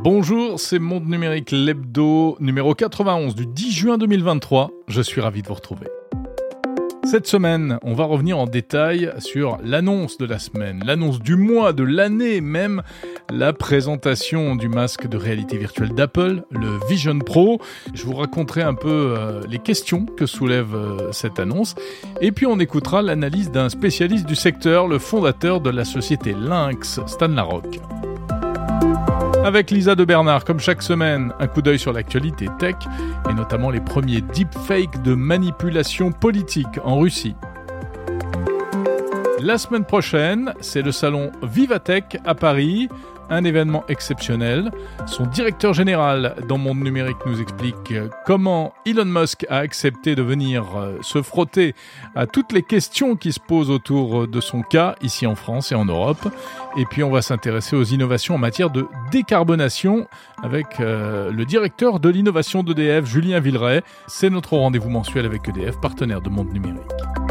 Bonjour, c'est Monde Numérique l'hebdo numéro 91 du 10 juin 2023. Je suis ravi de vous retrouver. Cette semaine, on va revenir en détail sur l'annonce de la semaine, l'annonce du mois, de l'année même, la présentation du masque de réalité virtuelle d'Apple, le Vision Pro. Je vous raconterai un peu euh, les questions que soulève euh, cette annonce. Et puis on écoutera l'analyse d'un spécialiste du secteur, le fondateur de la société Lynx, Stan Larocque. Avec Lisa de Bernard, comme chaque semaine, un coup d'œil sur l'actualité tech et notamment les premiers deepfakes de manipulation politique en Russie. La semaine prochaine, c'est le salon Vivatech à Paris un événement exceptionnel. Son directeur général dans Monde Numérique nous explique comment Elon Musk a accepté de venir euh, se frotter à toutes les questions qui se posent autour de son cas ici en France et en Europe. Et puis on va s'intéresser aux innovations en matière de décarbonation avec euh, le directeur de l'innovation d'EDF, Julien Villeray. C'est notre rendez-vous mensuel avec EDF, partenaire de Monde Numérique.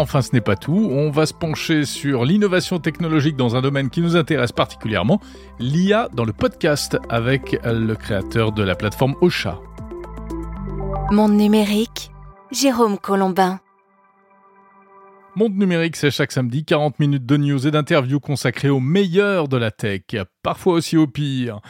Enfin, ce n'est pas tout. On va se pencher sur l'innovation technologique dans un domaine qui nous intéresse particulièrement, l'IA dans le podcast avec le créateur de la plateforme Ocha. Monde numérique, Jérôme Colombin. Monde numérique, c'est chaque samedi 40 minutes de news et d'interviews consacrées au meilleur de la tech, parfois aussi au pire.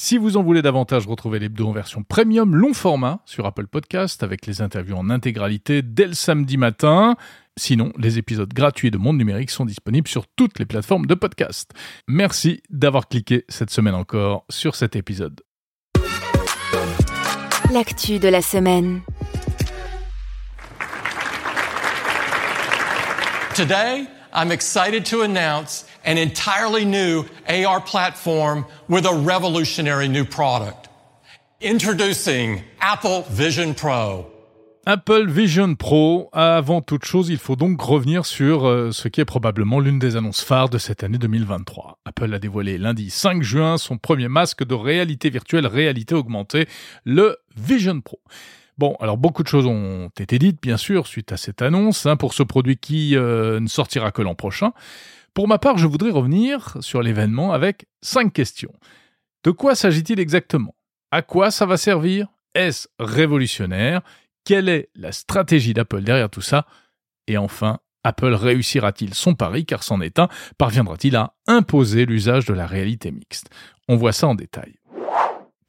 Si vous en voulez davantage, retrouvez l'hebdo en version premium long format sur Apple Podcast avec les interviews en intégralité dès le samedi matin. Sinon, les épisodes gratuits de Monde Numérique sont disponibles sur toutes les plateformes de podcast. Merci d'avoir cliqué cette semaine encore sur cet épisode. L'actu de la semaine. Today, I'm excited to announce an entirely new AR platform with a revolutionary new product. Introducing Apple Vision Pro. Apple Vision Pro, avant toute chose, il faut donc revenir sur euh, ce qui est probablement l'une des annonces phares de cette année 2023. Apple a dévoilé lundi 5 juin son premier masque de réalité virtuelle, réalité augmentée, le Vision Pro. Bon, alors beaucoup de choses ont été dites, bien sûr, suite à cette annonce, hein, pour ce produit qui euh, ne sortira que l'an prochain. Pour ma part, je voudrais revenir sur l'événement avec cinq questions. De quoi s'agit-il exactement? À quoi ça va servir? Est-ce révolutionnaire? Quelle est la stratégie d'Apple derrière tout ça? Et enfin, Apple réussira-t-il son pari? Car c'en est Parviendra-t-il à imposer l'usage de la réalité mixte? On voit ça en détail.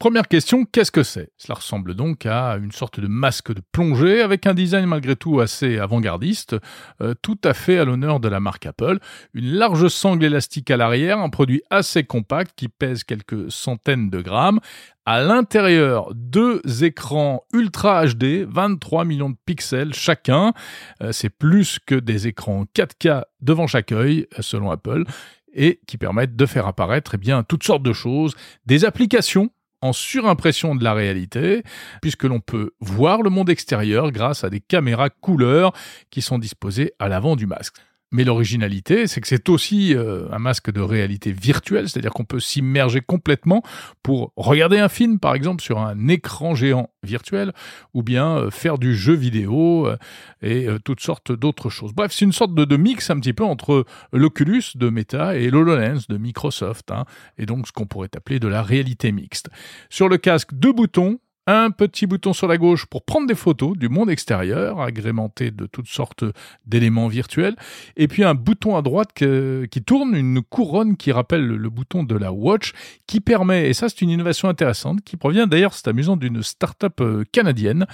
Première question, qu'est-ce que c'est? Cela ressemble donc à une sorte de masque de plongée avec un design malgré tout assez avant-gardiste, euh, tout à fait à l'honneur de la marque Apple. Une large sangle élastique à l'arrière, un produit assez compact qui pèse quelques centaines de grammes. À l'intérieur, deux écrans Ultra HD, 23 millions de pixels chacun. Euh, c'est plus que des écrans 4K devant chaque œil, selon Apple et qui permettent de faire apparaître eh bien, toutes sortes de choses, des applications en surimpression de la réalité, puisque l'on peut voir le monde extérieur grâce à des caméras couleurs qui sont disposées à l'avant du masque. Mais l'originalité, c'est que c'est aussi euh, un masque de réalité virtuelle, c'est-à-dire qu'on peut s'immerger complètement pour regarder un film, par exemple, sur un écran géant virtuel, ou bien euh, faire du jeu vidéo euh, et toutes sortes d'autres choses. Bref, c'est une sorte de, mix un petit peu entre l'Oculus de Meta et l'HoloLens de Microsoft, hein, et donc ce qu'on pourrait appeler de la réalité mixte. Sur le casque, deux boutons, un petit bouton sur la gauche pour prendre des photos du monde extérieur, agrémenté de toutes sortes d'éléments virtuels, et puis un bouton à droite qui tourne, une couronne qui rappelle le, bouton de la Watch, qui permet, et ça c'est une innovation intéressante, qui provient d'ailleurs, c'est amusant, d'une start-up euh, canadienne.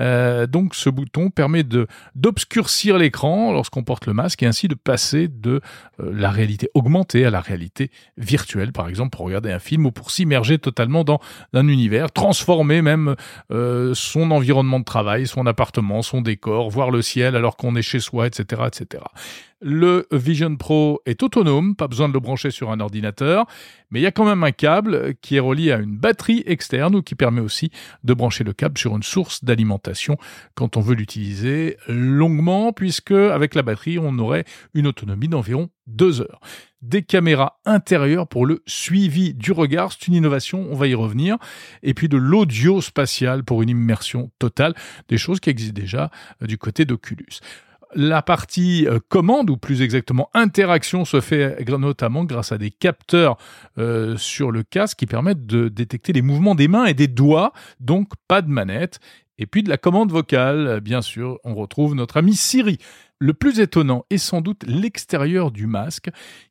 Euh, donc ce bouton permet d'obscurcir l'écran lorsqu'on porte le masque et ainsi de passer de euh, la réalité augmentée à la réalité virtuelle, par exemple pour regarder un film ou pour s'immerger totalement dans un univers, transformé même euh, son environnement de travail, son appartement, son décor, voir le ciel alors qu'on est chez soi, etc., etc. Le Vision Pro est autonome, pas besoin de le brancher sur un ordinateur, mais il y a quand même un câble qui est relié à une batterie externe ou qui permet aussi de brancher le câble sur une source d'alimentation quand on veut l'utiliser longuement, puisque avec la batterie, on aurait une autonomie d'environ deux heures. Des caméras intérieures pour le suivi du regard, c'est une innovation, on va y revenir. Et puis de l'audio spatial pour une immersion totale, des choses qui existent déjà euh, du côté d'Oculus. La partie euh, commande, ou plus exactement interaction, se fait notamment grâce à des capteurs euh, sur le casque qui permettent de détecter les mouvements des mains et des doigts, donc pas de manette. Et puis de la commande vocale, bien sûr, on retrouve notre ami Siri. Le plus étonnant est sans doute l'extérieur du masque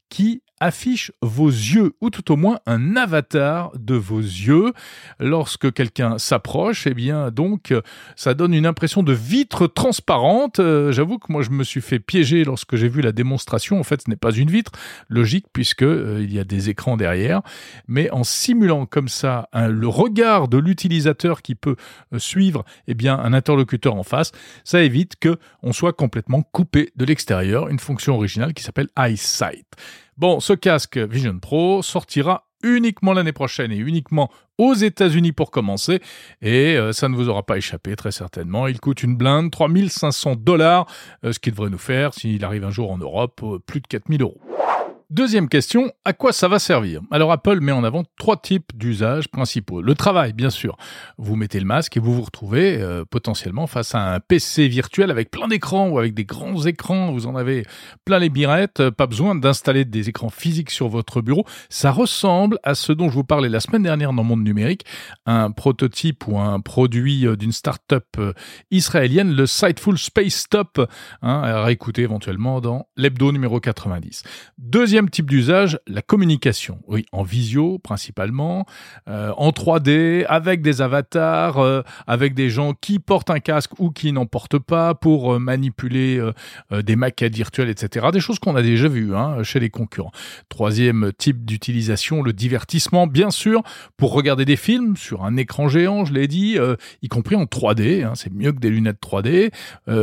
qui affiche vos yeux, ou tout au moins un avatar de vos yeux. Lorsque quelqu'un s'approche, eh bien donc ça donne une impression de vitre transparente. Euh, j'avoue que moi je me suis fait piéger lorsque j'ai vu la démonstration. En fait, ce n'est pas une vitre, logique puisque euh, il y a des écrans derrière. Mais en simulant comme ça le regard de l'utilisateur qui peut euh, suivre, eh un interlocuteur en face, ça évite que on soit complètement coupé de l'extérieur. Une fonction originale qui s'appelle EyeSight. Bon, ce casque Vision Pro sortira uniquement l'année prochaine et uniquement aux États-Unis pour commencer. Et euh, ça ne vous aura pas échappé, très certainement. Il coûte une blinde, 3500 dollars, euh, ce qui devrait nous faire, s'il arrive un jour en Europe, euh, plus de 4000 euros. Deuxième question, à quoi ça va servir? Alors Apple met en avant trois types d'usages principaux. Le travail, bien sûr. Vous mettez le masque et vous vous retrouvez euh, potentiellement face à un PC virtuel avec plein d'écrans ou avec des grands écrans. Vous en avez plein les birettes. Pas besoin d'installer des écrans physiques sur votre bureau. Ça ressemble à ce dont je vous parlais la semaine dernière dans Monde Numérique. Un prototype ou un produit euh, d'une start-up euh, israélienne, le Sightful Space Stop, hein, à réécouter éventuellement dans l'hebdo numéro 90. Deuxième Deuxième type d'usage, la communication. Oui, en visio principalement, euh, en 3D, avec des avatars, euh, avec des gens qui portent un casque ou qui n'en portent pas pour euh, manipuler des maquettes virtuelles, etc. Des choses qu'on a déjà vues hein, chez les concurrents. Troisième type d'utilisation, le divertissement, bien sûr, pour regarder des films sur un écran géant, je l'ai dit, y compris en 3D. Hein, c'est mieux que des lunettes 3D.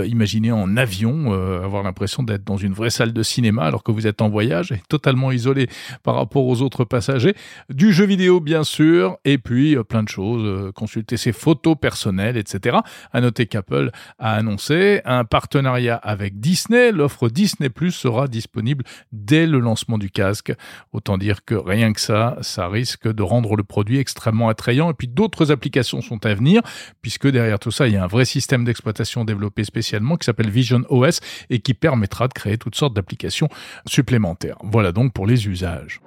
imaginez en avion, avoir l'impression d'être dans une vraie salle de cinéma alors que vous êtes en voyage totalement isolé par rapport aux autres passagers. Du jeu vidéo, bien sûr, et puis euh, plein de choses, euh, consulter ses photos personnelles, etc. À noter qu'Apple a annoncé un partenariat avec Disney. L'offre Disney Plus sera disponible dès le lancement du casque. Autant dire que rien que ça, ça risque de rendre le produit extrêmement attrayant. Et puis d'autres applications sont à venir, puisque derrière tout ça, il y a un vrai système d'exploitation développé spécialement qui s'appelle Vision OS et qui permettra de créer toutes sortes d'applications supplémentaires. Voilà donc pour les usages.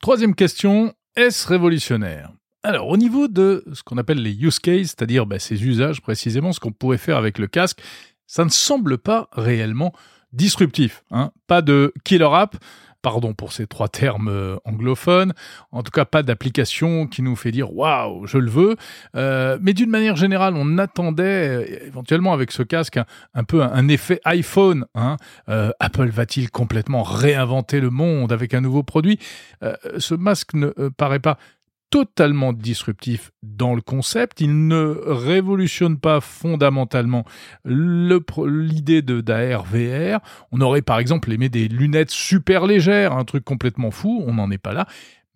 Troisième question, est-ce révolutionnaire? Alors, au niveau de ce qu'on appelle les use cases, c'est-à-dire bah, ces usages précisément, ce qu'on pourrait faire avec le casque, ça ne semble pas réellement disruptif. Hein. Pas de killer app, pardon pour ces trois termes euh, anglophones, en tout cas pas d'application qui nous fait dire waouh, je le veux. Euh, mais d'une manière générale, on attendait euh, éventuellement avec ce casque un, peu un, effet iPhone. Hein. Apple va-t-il complètement réinventer le monde avec un nouveau produit? Ce masque ne paraît pas totalement disruptif dans le concept. Il ne révolutionne pas fondamentalement l'idée de d'AR VR. On aurait par exemple aimé des lunettes super légères, un truc complètement fou. On n'en est pas là.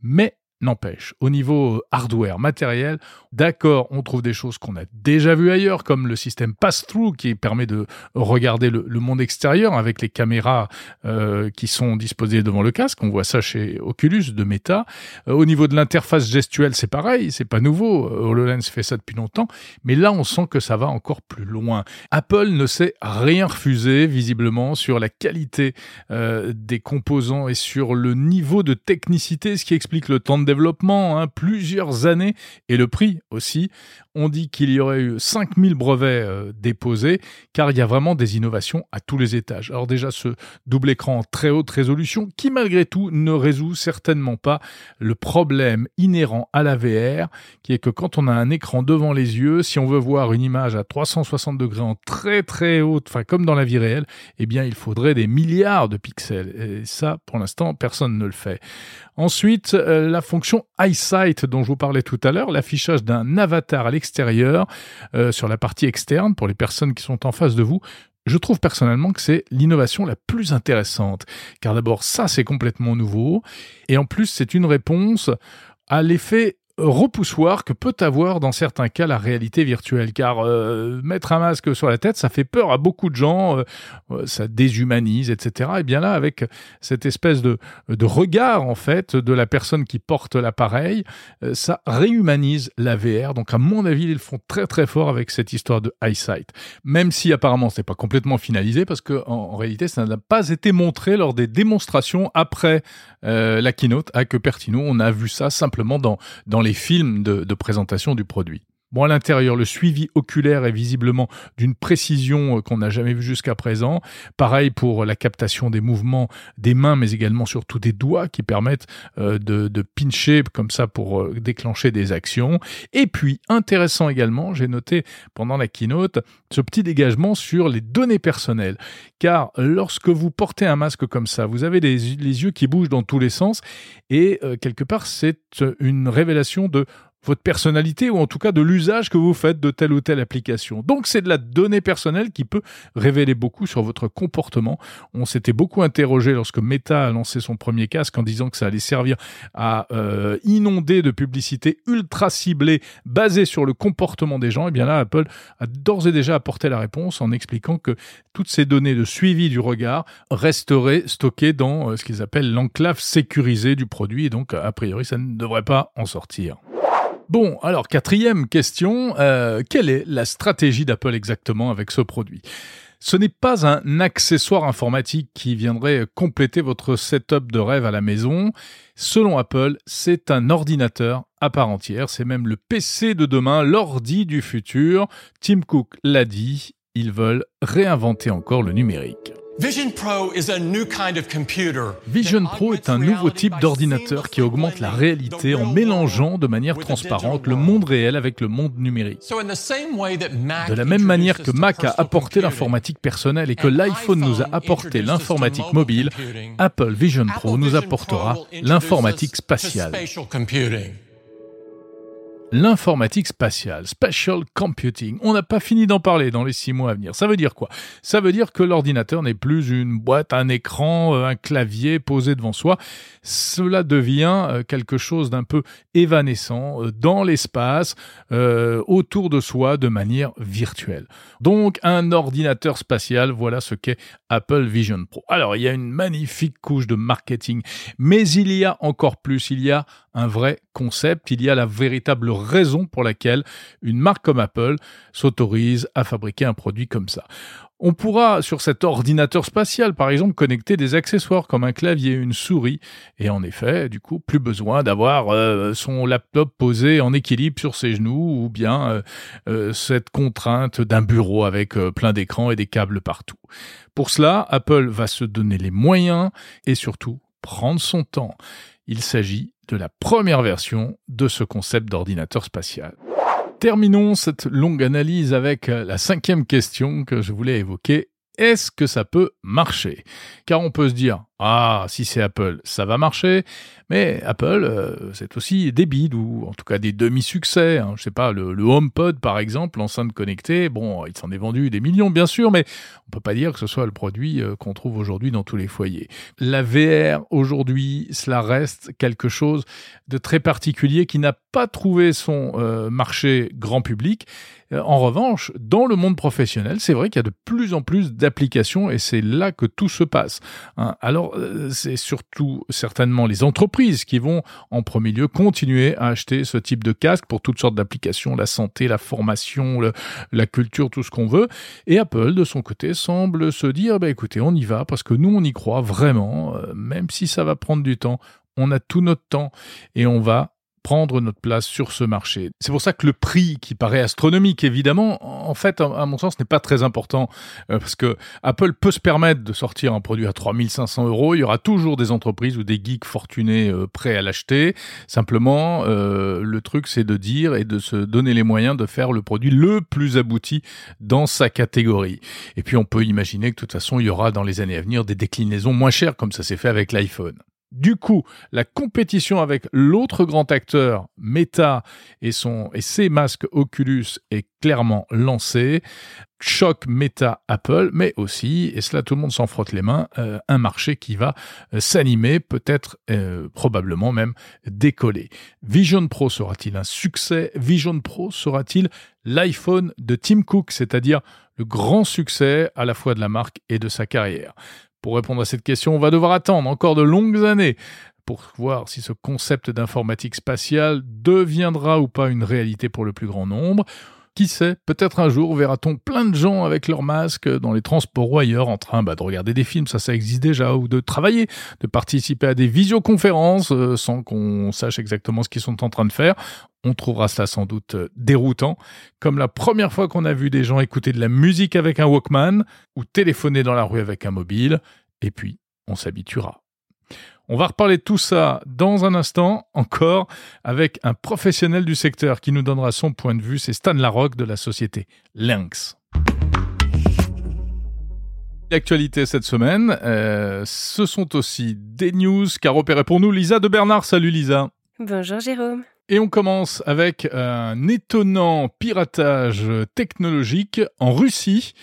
Mais N'empêche, au niveau hardware, matériel, d'accord, on trouve des choses qu'on a déjà vues ailleurs, comme le système pass-through qui permet de regarder le, monde extérieur avec les caméras euh, qui sont disposées devant le casque. On voit ça chez Oculus de Meta. Euh, au niveau de l'interface gestuelle, c'est pareil, c'est pas nouveau. Euh, HoloLens fait ça depuis longtemps, mais là, on sent que ça va encore plus loin. Apple ne s'est rien refusé, visiblement, sur la qualité des composants et sur le niveau de technicité, ce qui explique le temps de développement, hein, plusieurs années, et le prix aussi. On dit qu'il y aurait eu 5000 brevets euh, déposés, car il y a vraiment des innovations à tous les étages. Alors déjà, ce double écran très haute résolution, qui malgré tout ne résout certainement pas le problème inhérent à la VR, qui est que quand on a un écran devant les yeux, si on veut voir une image à 360 degrés en très très haute, enfin comme dans la vie réelle, eh bien il faudrait des milliards de pixels. Et ça, pour l'instant, personne ne le fait. Ensuite, euh, la fonction EyeSight dont je vous parlais tout à l'heure, l'affichage d'un avatar à l'extérieur euh, sur la partie externe pour les personnes qui sont en face de vous. Je trouve personnellement que c'est l'innovation la plus intéressante, car d'abord ça c'est complètement nouveau, et en plus c'est une réponse à l'effet repoussoir que peut avoir dans certains cas la réalité virtuelle. Car euh, mettre un masque sur la tête, ça fait peur à beaucoup de gens, euh, ça déshumanise, etc. Et bien là, avec cette espèce de, de regard en fait de la personne qui porte l'appareil, ça réhumanise la VR. Donc à mon avis, ils le font très très fort avec cette histoire de eyesight. Même si apparemment c'est pas complètement finalisé parce que en, réalité ça n'a pas été montré lors des démonstrations après la keynote à Cupertino. On a vu ça simplement dans dans les films de, présentation du produit. Bon, à l'intérieur, le suivi oculaire est visiblement d'une précision euh, qu'on n'a jamais vue jusqu'à présent. Pareil pour la captation des mouvements des mains, mais également surtout des doigts qui permettent euh, de, pincher comme ça pour euh, déclencher des actions. Et puis, intéressant également, j'ai noté pendant la keynote ce petit dégagement sur les données personnelles. Car lorsque vous portez un masque comme ça, vous avez les yeux qui bougent dans tous les sens et quelque part, c'est une révélation de votre personnalité ou en tout cas de l'usage que vous faites de telle ou telle application. Donc c'est de la donnée personnelle qui peut révéler beaucoup sur votre comportement. On s'était beaucoup interrogé lorsque Meta a lancé son premier casque en disant que ça allait servir à euh, inonder de publicité ultra ciblée basée sur le comportement des gens. Et eh bien là, Apple a d'ores et déjà apporté la réponse en expliquant que toutes ces données de suivi du regard resteraient stockées dans euh, ce qu'ils appellent l'enclave sécurisée du produit et donc a priori ça ne devrait pas en sortir. Bon, alors quatrième question, euh, quelle est la stratégie d'Apple exactement avec ce produit? Ce n'est pas un accessoire informatique qui viendrait compléter votre setup de rêve à la maison. Selon Apple, c'est un ordinateur à part entière. C'est même le PC de demain, l'ordi du futur. Tim Cook l'a dit, ils veulent réinventer encore le numérique. Vision Pro est un nouveau type d'ordinateur qui augmente la réalité en mélangeant de manière transparente le monde réel avec le monde numérique. De la même manière que Mac a apporté l'informatique personnelle et que l'iPhone nous a apporté l'informatique mobile, Apple Vision Pro nous apportera l'informatique spatiale l'informatique spatiale, spatial computing. On n'a pas fini d'en parler dans les six mois à venir. Ça veut dire quoi? Ça veut dire que l'ordinateur n'est plus une boîte, un écran, euh, un clavier posé devant soi. Cela devient euh, quelque chose d'un peu évanescent euh, dans l'espace, autour de soi, de manière virtuelle. Donc un ordinateur spatial, voilà ce qu'est Apple Vision Pro. Alors il y a une magnifique couche de marketing, mais il y a encore plus, il y a un vrai concept, il y a la véritable raison pour laquelle une marque comme Apple s'autorise à fabriquer un produit comme ça. On pourra, sur cet ordinateur spatial, par exemple, connecter des accessoires comme un clavier, une souris, et en effet, du coup, plus besoin d'avoir euh, son laptop posé en équilibre sur ses genoux, ou bien euh, euh, cette contrainte d'un bureau avec plein d'écrans et des câbles partout. Pour cela, Apple va se donner les moyens et surtout prendre son temps. Il s'agit de la première version de ce concept d'ordinateur spatial. Terminons cette longue analyse avec la cinquième question que je voulais évoquer. Est-ce que ça peut marcher? Car on peut se dire, ah, si c'est Apple, ça va marcher. Mais Apple, euh, c'est aussi des bides ou en tout cas des demi-succès. Hein. Je sais pas, le, HomePod par exemple, l'enceinte connectée, bon, il s'en est vendu des millions bien sûr, mais on peut pas dire que ce soit le produit euh, qu'on trouve aujourd'hui dans tous les foyers. La VR aujourd'hui, cela reste quelque chose de très particulier qui n'a pas trouvé son euh, marché grand public. En revanche, dans le monde professionnel, c'est vrai qu'il y a de plus en plus d'applications et c'est là que tout se passe. Hein. Alors euh, c'est surtout certainement les entreprises qui vont en premier lieu continuer à acheter ce type de casque pour toutes sortes d'applications, la santé, la formation, la culture, tout ce qu'on veut. Et Apple, de son côté, semble se dire, bah, écoutez, on y va parce que nous, on y croit vraiment, euh, même si ça va prendre du temps. On a tout notre temps et on va prendre notre place sur ce marché. C'est pour ça que le prix, qui paraît astronomique évidemment, en fait, à mon sens, n'est pas très important euh, parce que Apple peut se permettre de sortir un produit à 3500 euros. Il y aura toujours des entreprises ou des geeks fortunés euh, prêts à l'acheter. Simplement, euh, le truc, c'est de dire et de se donner les moyens de faire le produit le plus abouti dans sa catégorie. Et puis, on peut imaginer que de toute façon, il y aura dans les années à venir des déclinaisons moins chères comme ça s'est fait avec l'iPhone. Du coup, la compétition avec l'autre grand acteur, Meta, et, ses masques Oculus est clairement lancée. Choc Meta Apple, mais aussi, et cela tout le monde s'en frotte les mains, euh, un marché qui va euh, s'animer, peut-être euh, probablement même décoller. Vision Pro sera-t-il un succès? Vision Pro sera-t-il l'iPhone de Tim Cook, c'est-à-dire le grand succès à la fois de la marque et de sa carrière? Pour répondre à cette question, on va devoir attendre encore de longues années pour voir si ce concept d'informatique spatiale deviendra ou pas une réalité pour le plus grand nombre. Qui sait, peut-être un jour verra-t-on plein de gens avec leurs masques dans les transports ou ailleurs en train bah, de regarder des films, ça ça existe déjà, ou de travailler, de participer à des visioconférences euh, sans qu'on sache exactement ce qu'ils sont en train de faire. On trouvera cela sans doute euh, déroutant, comme la première fois qu'on a vu des gens écouter de la musique avec un Walkman ou téléphoner dans la rue avec un mobile, et puis on s'habituera. On va reparler de tout ça dans un instant encore avec un professionnel du secteur qui nous donnera son point de vue, c'est Stan Larocque de la société Lynx. L'actualité cette semaine, euh, ce sont aussi des news qu'a repéré pour nous Lisa de Bernard. Salut Lisa. Bonjour Jérôme. Et on commence avec un étonnant piratage technologique en Russie,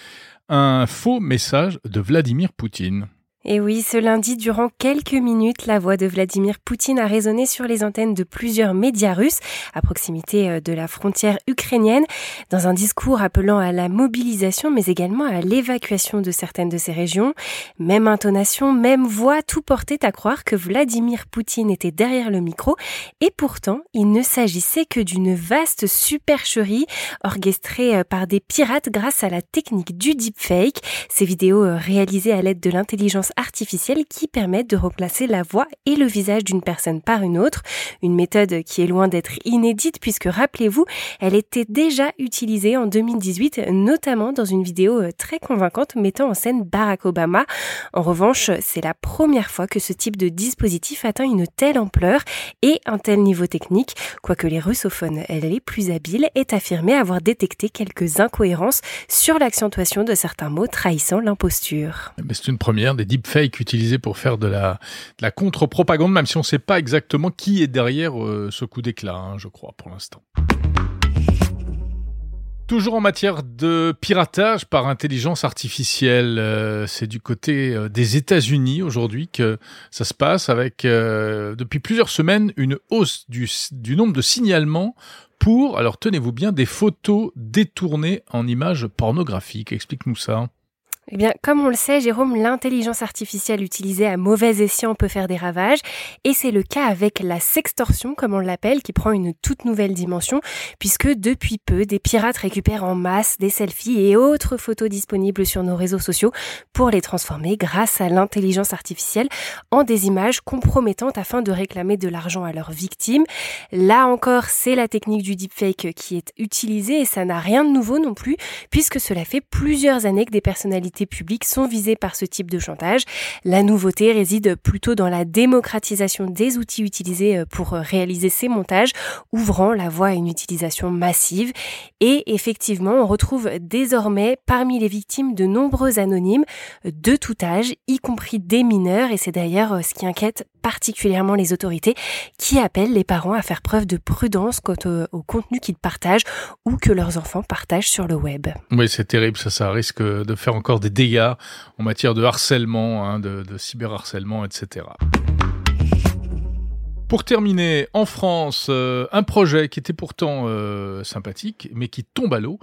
un faux message de Vladimir Poutine. Et oui, ce lundi, durant quelques minutes, la voix de Vladimir Poutine a résonné sur les antennes de plusieurs médias russes à proximité euh, de la frontière ukrainienne, dans un discours appelant à la mobilisation, mais également à l'évacuation de certaines de ces régions. Même intonation, même voix, tout portait à croire que Vladimir Poutine était derrière le micro, et pourtant, il ne s'agissait que d'une vaste supercherie orchestrée euh, par des pirates grâce à la technique du deepfake, ces vidéos euh, réalisées à l'aide de l'intelligence artificielle qui permettent de remplacer la voix et le visage d'une personne par une autre. Une méthode qui est loin d'être inédite puisque rappelez-vous, elle était déjà utilisée en 2018, notamment dans une vidéo euh, très convaincante mettant en scène Barack Obama. En revanche, c'est la première fois que ce type de dispositif atteint une telle ampleur et un tel niveau technique, quoique les russophones, elle les plus habiles, est affirmé avoir détecté quelques incohérences sur l'accentuation de certains mots trahissant l'imposture. C'est une première des deepfake utilisé pour faire de la, la contre-propagande, même si on ne sait pas exactement qui est derrière euh, ce coup d'éclat, hein, je crois, pour l'instant. Toujours en matière de piratage par intelligence artificielle, euh, c'est du côté euh, des États-Unis aujourd'hui que ça se passe avec depuis plusieurs semaines une hausse du, du nombre de signalements pour, alors tenez-vous bien, des photos détournées en images pornographiques. Explique-nous ça. Eh bien, comme on le sait, Jérôme, l'intelligence artificielle utilisée à mauvais escient peut faire des ravages, et c'est le cas avec la sextorsion, comme on l'appelle, qui prend une toute nouvelle dimension, puisque depuis peu, des pirates récupèrent en masse des selfies et autres photos disponibles sur nos réseaux sociaux pour les transformer grâce à l'intelligence artificielle en des images compromettantes afin de réclamer de l'argent à leurs victimes. Là encore, c'est la technique du deepfake qui est utilisée et ça n'a rien de nouveau non plus, puisque cela fait plusieurs années que des personnalités publics sont visés par ce type de chantage. La nouveauté réside plutôt dans la démocratisation des outils utilisés euh, pour euh, réaliser ces montages, ouvrant la voie à une utilisation massive. Et effectivement, on retrouve désormais parmi les victimes de nombreux anonymes de tout âge, y compris des mineurs, et c'est d'ailleurs euh, ce qui inquiète particulièrement les autorités qui appellent les parents à faire preuve de prudence quant au, contenu qu'ils partagent ou que leurs enfants partagent sur le web. Oui, c'est terrible, ça, ça risque de faire encore des dégâts en matière de harcèlement, hein, de, cyberharcèlement, etc. Pour terminer, en France, euh, un projet qui était pourtant euh, sympathique, mais qui tombe à l'eau.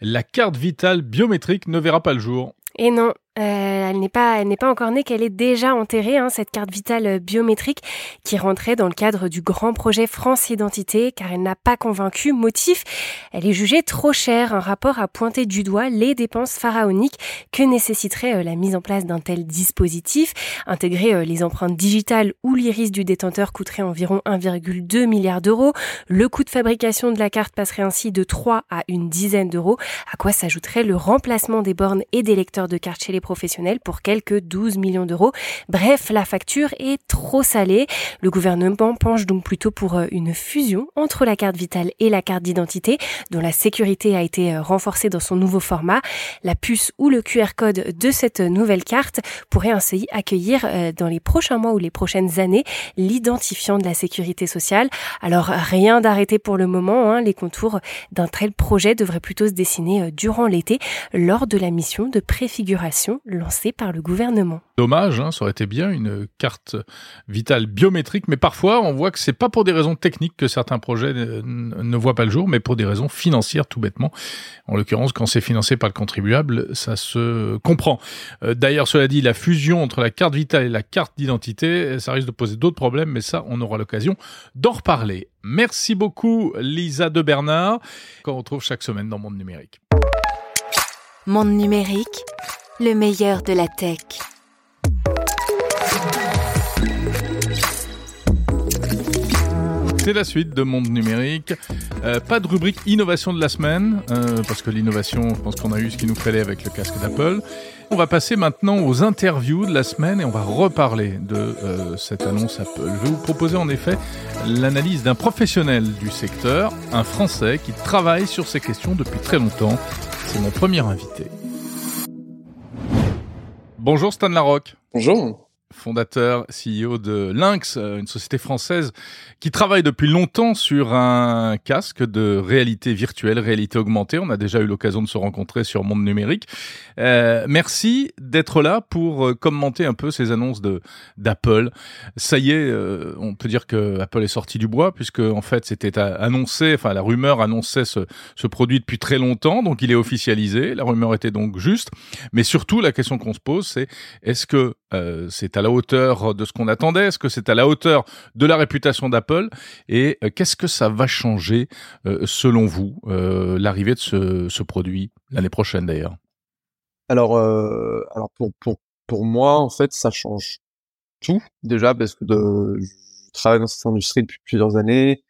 La carte vitale biométrique ne verra pas le jour. Et non, euh, elle n'est pas, pas encore née, qu'elle est déjà enterrée, hein, cette carte vitale euh, biométrique qui rentrait dans le cadre du grand projet France Identité, car elle n'a pas convaincu. Motif, elle est jugée trop chère. Un rapport a pointé du doigt les dépenses pharaoniques que nécessiterait euh, la mise en place d'un tel dispositif. Intégrer les empreintes digitales ou l'iris du détenteur coûterait environ 1,2 milliard d'euros. Le coût de fabrication de la carte passerait ainsi de 3 à une dizaine d'euros, à quoi s'ajouterait le remplacement des bornes et des lecteurs de cartes chez les les professionnels pour quelques 12 millions d'euros. Bref, la facture est trop salée. Le gouvernement penche donc plutôt pour euh, une fusion entre la carte vitale et la carte d'identité, dont la sécurité a été euh, renforcée dans son nouveau format. La puce ou le QR code de cette nouvelle carte pourrait ainsi accueillir euh, dans les prochains mois ou les prochaines années l'identifiant de la sécurité sociale. Alors rien d'arrêté pour le moment, hein. les contours d'un tel projet devraient plutôt se dessiner durant l'été lors de la mission de préfiguration lancée par le gouvernement. Dommage, hein, ça aurait été bien une carte vitale biométrique, mais parfois on voit que c'est pas pour des raisons techniques que certains projets ne voient pas le jour, mais pour des raisons financières tout bêtement. En l'occurrence, quand c'est financé par le contribuable, ça se comprend. Euh, d'ailleurs, cela dit, la fusion entre la carte vitale et la carte d'identité, ça risque de poser d'autres problèmes, mais ça, on aura l'occasion d'en reparler. Merci beaucoup, Lisa de Bernard, qu'on retrouve chaque semaine dans Monde Numérique. Monde Numérique, le meilleur de la tech. C'est la suite de Monde Numérique. Euh, pas de rubrique innovation de la semaine, euh, parce que l'innovation, je pense qu'on a eu ce qu'il nous fallait avec le casque d'Apple. On va passer maintenant aux interviews de la semaine et on va reparler de euh, cette annonce Apple. Je vais vous proposer en effet l'analyse d'un professionnel du secteur, un Français qui travaille sur ces questions depuis très longtemps. C'est mon premier invité. Bonjour Stan Larocque. Bonjour fondateur, CEO de Lynx, euh, une société française qui travaille depuis longtemps sur un casque de réalité virtuelle, réalité augmentée. On a déjà eu l'occasion de se rencontrer sur Monde Numérique. Euh, merci d'être là pour euh, commenter un peu ces annonces de d'Apple. Ça y est, euh, on peut dire que Apple est sorti du bois puisque en fait c'était annoncé, enfin la rumeur annonçait ce, ce produit depuis très longtemps, donc il est officialisé. La rumeur était donc juste, mais surtout la question qu'on se pose, c'est est-ce que euh, c'est à la hauteur de ce qu'on attendait? Est-ce que c'est à la hauteur de la réputation d'Apple? Et euh, qu'est-ce que ça va changer, euh, selon vous, l'arrivée de ce, produit l'année prochaine d'ailleurs? Alors, alors pour, pour, pour moi, en fait, ça change tout déjà parce que je travaille dans cette industrie depuis plusieurs années.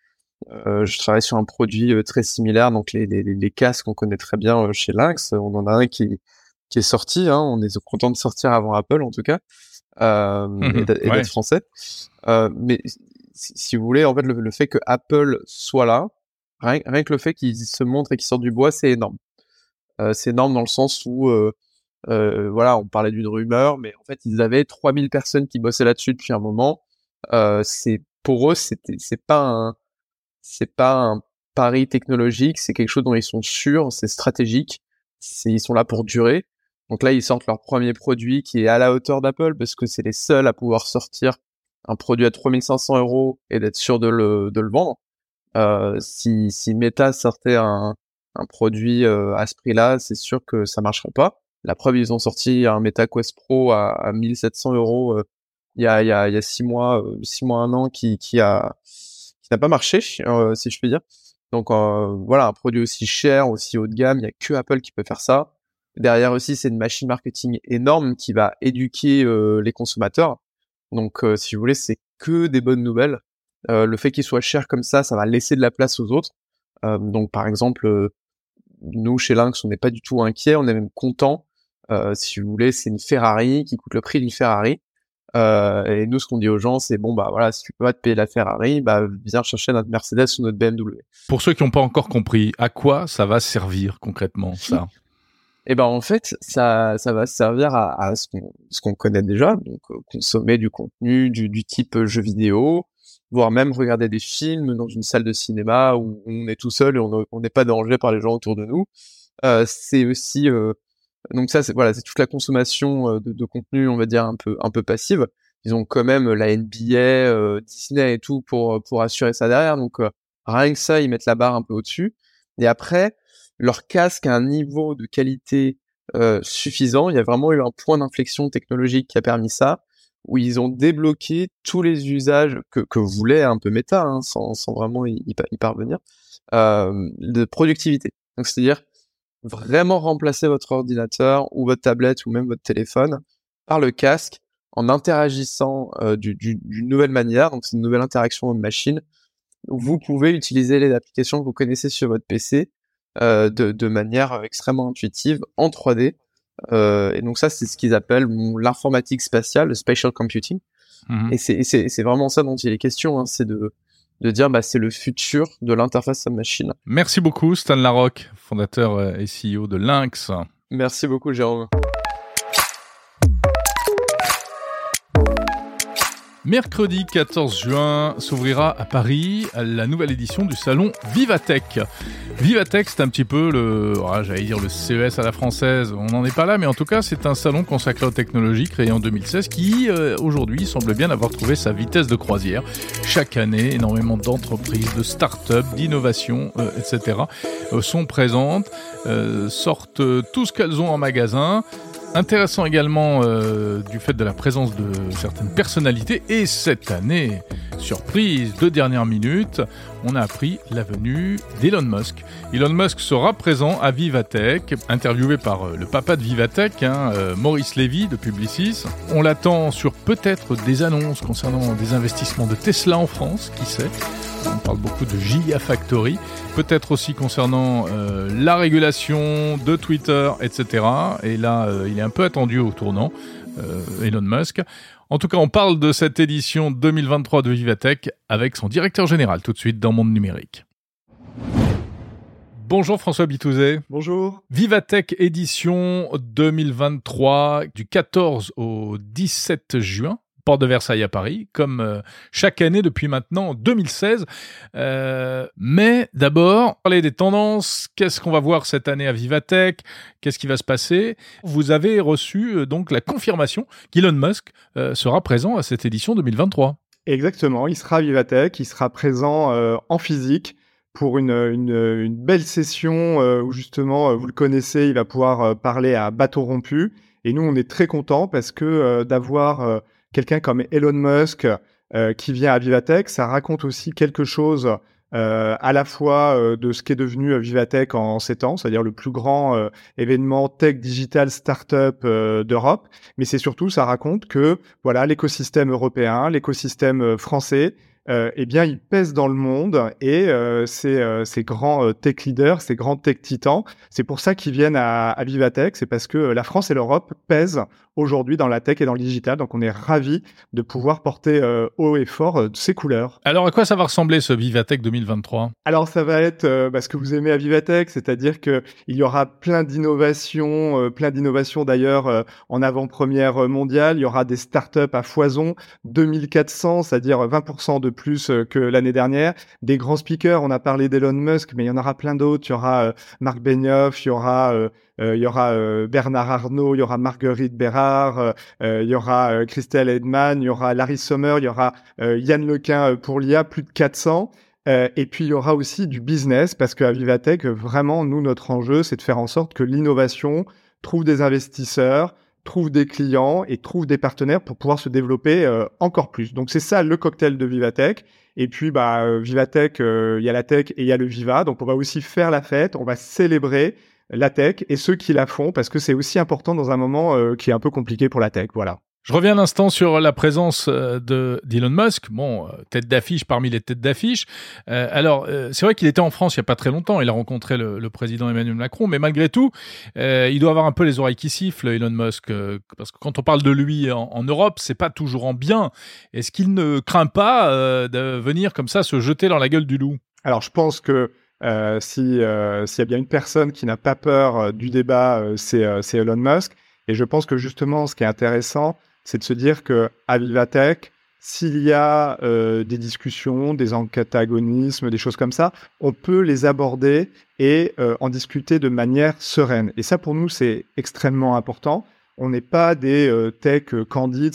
je travaille sur un produit très similaire, donc les, les, les casques qu'on connaît très bien chez Lynx. On en a un qui qui est sorti. Hein, on est content de sortir avant Apple en tout cas euh, mmh et d'être français. Euh, mais si, vous voulez, en fait, le, fait que Apple soit là, rien, rien que le fait qu'il se montre et qu'il sorte du bois, c'est énorme. Euh, c'est énorme dans le sens où, euh, euh, voilà, on parlait d'une rumeur, mais en fait, ils avaient 3000 personnes qui bossaient là-dessus depuis un moment. Euh, c'est pour eux, c'était, c'est pas un, c'est pas un pari technologique, c'est quelque chose dont ils sont sûrs, c'est stratégique, c'est, ils sont là pour durer. Donc là, ils sortent leur premier produit qui est à la hauteur d'Apple parce que c'est les seuls à pouvoir sortir un produit à 3500 euros et d'être sûr de le, de le vendre. Euh, si, si Meta sortait un, un produit euh, à ce prix-là, c'est sûr que ça marcherait pas. La preuve, ils ont sorti un Meta Quest Pro à, à 1700 euros euh, il y a, il y a, il y a six mois, euh, six mois, un an, qui, qui a, qui n'a pas marché, si je peux dire. Donc voilà, un produit aussi cher, aussi haut de gamme, il y a que Apple qui peut faire ça. Derrière aussi, c'est une machine marketing énorme qui va éduquer euh, les consommateurs. Donc, euh, si vous voulez, c'est que des bonnes nouvelles. Euh, le fait qu'il soit cher comme ça, ça va laisser de la place aux autres. donc, par exemple, nous, chez Lynx, on n'est pas du tout inquiet, on est même content. si vous voulez, c'est une Ferrari qui coûte le prix d'une Ferrari. et nous, ce qu'on dit aux gens, c'est bon, bah voilà, si tu peux pas te payer la Ferrari, bah viens chercher notre Mercedes ou notre BMW. Pour ceux qui n'ont pas encore compris, à quoi ça va servir concrètement ça? Et ben en fait ça ça va servir à, à ce qu'on ce qu'on connaît déjà donc euh, consommer du contenu du, du type euh, jeu vidéo voire même regarder des films dans une salle de cinéma où on est tout seul et on n'est pas dérangé par les gens autour de nous. Euh, c'est aussi euh, donc ça c'est voilà c'est toute la consommation de, de, contenu on va dire un peu un peu passive. Ils ont quand même la NBA Disney et tout pour pour assurer ça derrière donc rien que ça ils mettent la barre un peu au dessus et après leur casque a un niveau de qualité euh, suffisant. Il y a vraiment eu un point d'inflexion technologique qui a permis ça, où ils ont débloqué tous les usages que, que voulait un peu Meta, hein, sans, sans, vraiment y, y parvenir, euh, de productivité. Donc c'est-à-dire vraiment remplacer votre ordinateur ou votre tablette ou même votre téléphone par le casque en interagissant euh, d'une nouvelle manière. Donc c'est une nouvelle interaction machine. Vous pouvez utiliser les applications que vous connaissez sur votre PC de, de, manière extrêmement intuitive en 3D Euh, et donc ça, c'est ce qu'ils appellent l'informatique spatiale, le spatial computing. Mhm. Et c'est vraiment ça dont il est question, hein, c'est de de dire bah c'est le futur de l'interface homme-machine. Merci beaucoup Stan Larocque, fondateur et CEO de Lynx. Merci beaucoup Jérôme. Mercredi 14 juin s'ouvrira à Paris la nouvelle édition du salon Vivatech. Vivatech, c'est un petit peu le, ah, j'allais dire le CES à la française. On n'en est pas là, mais en tout cas, c'est un salon consacré aux technologies créé en 2016 qui, euh, aujourd'hui, semble bien avoir trouvé sa vitesse de croisière. Chaque année, énormément d'entreprises, de start-up, d'innovations, euh, etc. Euh, sont présentes, sortent tout ce qu'elles ont en magasin Intéressant également euh, du fait de la présence de certaines personnalités. Et cette année, surprise de dernière minute, on a appris la venue d'Elon Musk. Elon Musk sera présent à Vivatech, interviewé par euh, le papa de Vivatech, hein, euh, Maurice Lévy de Publicis. On l'attend sur peut-être des annonces concernant des investissements de Tesla en France, qui sait. On parle beaucoup de Gigafactory, peut-être aussi concernant euh, la régulation de Twitter, etc. Et là, euh, il est un peu attendu au tournant, euh, Elon Musk. En tout cas, on parle de cette édition 2023 de Vivatech avec son directeur général tout de suite dans Monde Numérique. Bonjour François Bitouzet. Bonjour. Vivatech édition 2023 du 14 au 17 juin de Versailles à Paris, comme euh, chaque année depuis maintenant 2016. Euh, mais d'abord, parler des tendances. Qu'est-ce qu'on va voir cette année à Vivatech? Qu'est-ce qui va se passer? Vous avez reçu euh, donc la confirmation qu'Elon Musk sera présent à cette édition 2023. Exactement, il sera à Vivatech, il sera présent en physique pour une, une, belle session où justement, vous le connaissez, il va pouvoir parler à bateau rompu. Et nous, on est très contents parce que d'avoir quelqu'un comme Elon Musk euh, qui vient à Vivatech, ça raconte aussi quelque chose euh, à la fois euh, de ce qui est devenu Vivatech en, 7 ans, c'est-à-dire le plus grand événement tech digital startup d'Europe, mais c'est surtout ça raconte que voilà l'écosystème européen, l'écosystème français euh, eh bien, ils pèsent dans le monde et euh, ces, euh, ces, grands tech leaders, ces grands tech titans, c'est pour ça qu'ils viennent à, à Vivatech, c'est parce que la France et l'Europe pèsent aujourd'hui dans la tech et dans le digital. Donc, on est ravis de pouvoir porter haut et fort ces couleurs. Alors, à quoi ça va ressembler ce Vivatech 2023 Alors, ça va être bah, ce que vous aimez à Vivatech, c'est-à-dire que il y aura plein d'innovations, plein d'innovations d'ailleurs en avant-première mondiale. Il y aura des startups à foison, 2400, c'est-à-dire 20% de plus euh, que l'année dernière. Des grands speakers, on a parlé d'Elon Musk, mais il y en aura plein d'autres. Il y aura euh, Marc Benioff, il y aura euh, Bernard Arnault, il y aura Marguerite Bérard, il y aura Christelle Edman, il y aura Larry Sommer, il y aura Yann Lequin pour l'IA, plus de 400. et puis il y aura aussi du business parce qu'à Vivatech, vraiment, nous, notre enjeu, c'est de faire en sorte que l'innovation trouve des investisseurs, trouve des clients et trouve des partenaires pour pouvoir se développer euh, encore plus. Donc c'est ça le cocktail de Vivatech. Et puis bah euh, Vivatech, euh, il y a la tech et il y a le Viva. Donc on va aussi faire la fête, on va célébrer la tech et ceux qui la font parce que c'est aussi important dans un moment qui est un peu compliqué pour la tech. Voilà. Je reviens un instant sur la présence euh, de d'Elon Musk. Bon, euh, tête d'affiche parmi les têtes d'affiche. Euh, alors, c'est vrai qu'il était en France il y a pas très longtemps. Il a rencontré le, président Emmanuel Macron, mais malgré tout, il doit avoir un peu les oreilles qui sifflent, Elon Musk, parce que quand on parle de lui en, en Europe, c'est pas toujours en bien. Est-ce qu'il ne craint pas de venir comme ça se jeter dans la gueule du loup? Alors, je pense que si s'il y a bien une personne qui n'a pas peur du débat, c'est Elon Musk. Et je pense que justement, ce qui est intéressant, c'est de se dire que à Vivatech, s'il y a euh, des discussions, des antagonismes, des choses comme ça, on peut les aborder et euh, en discuter de manière sereine. Et ça, pour nous, c'est extrêmement important. On n'est pas des euh, tech candides,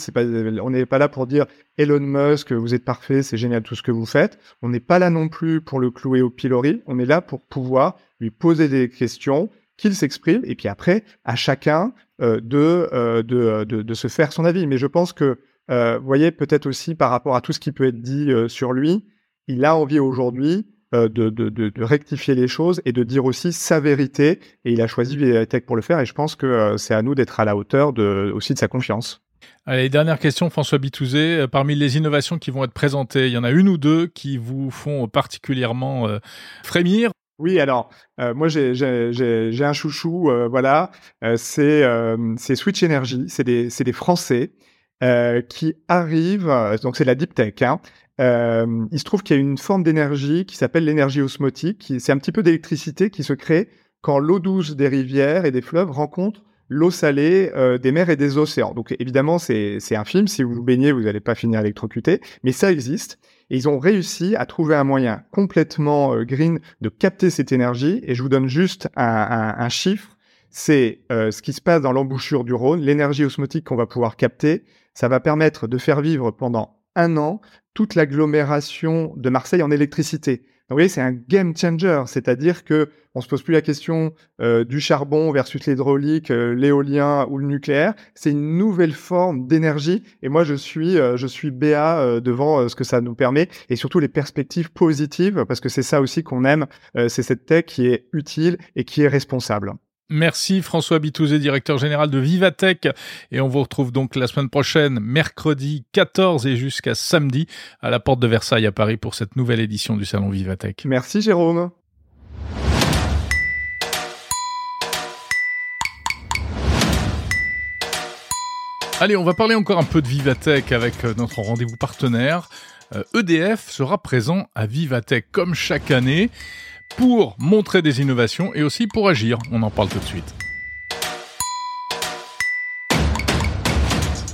on n'est pas là pour dire Elon Musk, vous êtes parfait, c'est génial tout ce que vous faites. On n'est pas là non plus pour le clouer au pilori. On est là pour pouvoir lui poser des questions, qu'il s'exprime, et puis après, à chacun euh, de, euh, de, de, de, se faire son avis. Mais je pense que, euh, vous voyez, peut-être aussi par rapport à tout ce qui peut être dit sur lui, il a envie aujourd'hui de, de, de, rectifier les choses et de dire aussi sa vérité, et il a choisi Viatech pour le faire, et je pense que c'est à nous d'être à la hauteur de, aussi de sa confiance. Allez, dernière question, François Bitouzé. Parmi les innovations qui vont être présentées, il y en a une ou deux qui vous font particulièrement frémir Oui, alors moi j'ai un chouchou, voilà, c'est c'est Switch Energy, c'est des c'est des Français qui arrivent, donc c'est la deep tech. Hein, il se trouve qu'il y a une forme d'énergie qui s'appelle l'énergie osmotique, c'est un petit peu d'électricité qui se crée quand l'eau douce des rivières et des fleuves rencontre l'eau salée euh, des mers et des océans. Donc évidemment, c'est un film. Si vous vous baignez, vous n'allez pas finir électrocuté, mais ça existe. Et ils ont réussi à trouver un moyen complètement euh, green de capter cette énergie. Et je vous donne juste un, chiffre. C'est euh, ce qui se passe dans l'embouchure du Rhône. L'énergie osmotique qu'on va pouvoir capter, ça va permettre de faire vivre pendant un an toute l'agglomération de Marseille en électricité. Vous voyez, c'est un game changer, c'est-à-dire que on se pose plus la question euh, du charbon versus l'hydraulique, euh, l'éolien ou le nucléaire. C'est une nouvelle forme d'énergie. Et moi, je suis, euh, je suis BA devant ce que ça nous permet et surtout les perspectives positives, parce que c'est ça aussi qu'on aime. c'est cette tech qui est utile et qui est responsable. Merci François Bitouzé, directeur général de Vivatech. Et on vous retrouve donc la semaine prochaine, mercredi 14 et jusqu'à samedi, à la porte de Versailles à Paris pour cette nouvelle édition du Salon Vivatech. Merci Jérôme. Allez, on va parler encore un peu de Vivatech avec euh, notre rendez-vous partenaire. EDF euh, e sera présent à Vivatech comme chaque année pour montrer des innovations et aussi pour agir. On en parle tout de suite.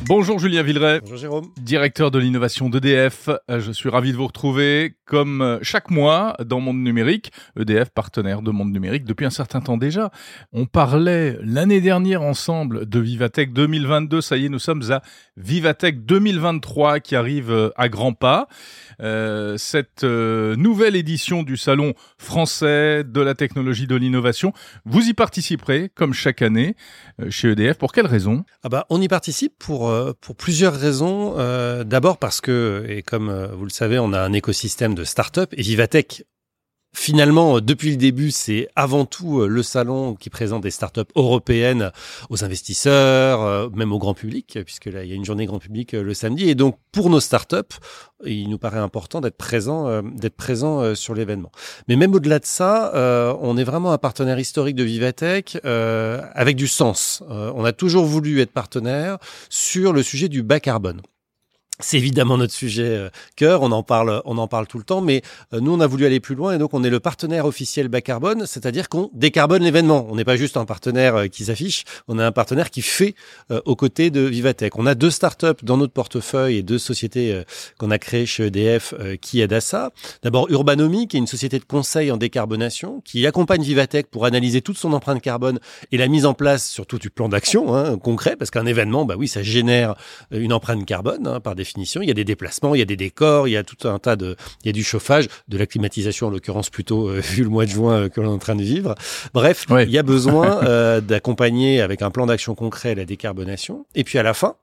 Bonjour Julien Villeray. Bonjour Jérôme. Directeur de l'innovation d'EDF. Je suis ravi de vous retrouver comme euh, chaque mois dans Monde Numérique. EDF, partenaire de Monde Numérique depuis un certain temps déjà. On parlait l'année dernière ensemble de Vivatech 2022. Ça y est, nous sommes à Vivatech 2023 qui arrive euh, à grands pas. Euh, cette nouvelle édition du Salon français de la technologie de l'innovation, vous y participerez comme chaque année chez EDF. Pour quelles raisons ah bah, On y participe pour euh, pour plusieurs raisons. Euh, d'abord parce que, et comme euh, vous le savez, on a un écosystème de start-up et Vivatech Finalement, depuis le début, c'est avant tout le salon qui présente des startups européennes aux investisseurs, même au grand public, puisque là, il y a une journée grand public le samedi. Et donc, pour nos startups, il nous paraît important d'être présent, d'être présent sur l'événement. Mais même au-delà de ça, on est vraiment un partenaire historique de Vivatech avec du sens. on a toujours voulu être partenaire sur le sujet du bas carbone. C'est évidemment notre sujet euh, cœur, on en parle, on en parle tout le temps, mais euh, nous on a voulu aller plus loin et donc on est le partenaire officiel bas carbone, c'est-à-dire qu'on décarbone l'événement. On n'est pas juste un partenaire euh, qui s'affiche, on est un partenaire qui fait aux côtés de Vivatech. On a deux startups dans notre portefeuille et deux sociétés qu'on a créées chez EDF qui aident à ça. D'abord Urbanomi, qui est une société de conseil en décarbonation, qui accompagne Vivatech pour analyser toute son empreinte carbone et la mise en place surtout du plan d'action hein, concret, parce qu'un événement, bah oui, ça génère une empreinte carbone hein, par définition il y a des déplacements, il y a des décors, il y a tout un tas de, il y a du chauffage, de la climatisation en l'occurrence plutôt euh, vu le mois de juin euh, que l'on est en train de vivre. Bref, il y a besoin euh, d'accompagner avec un plan d'action concret la décarbonation. Et puis à la fin,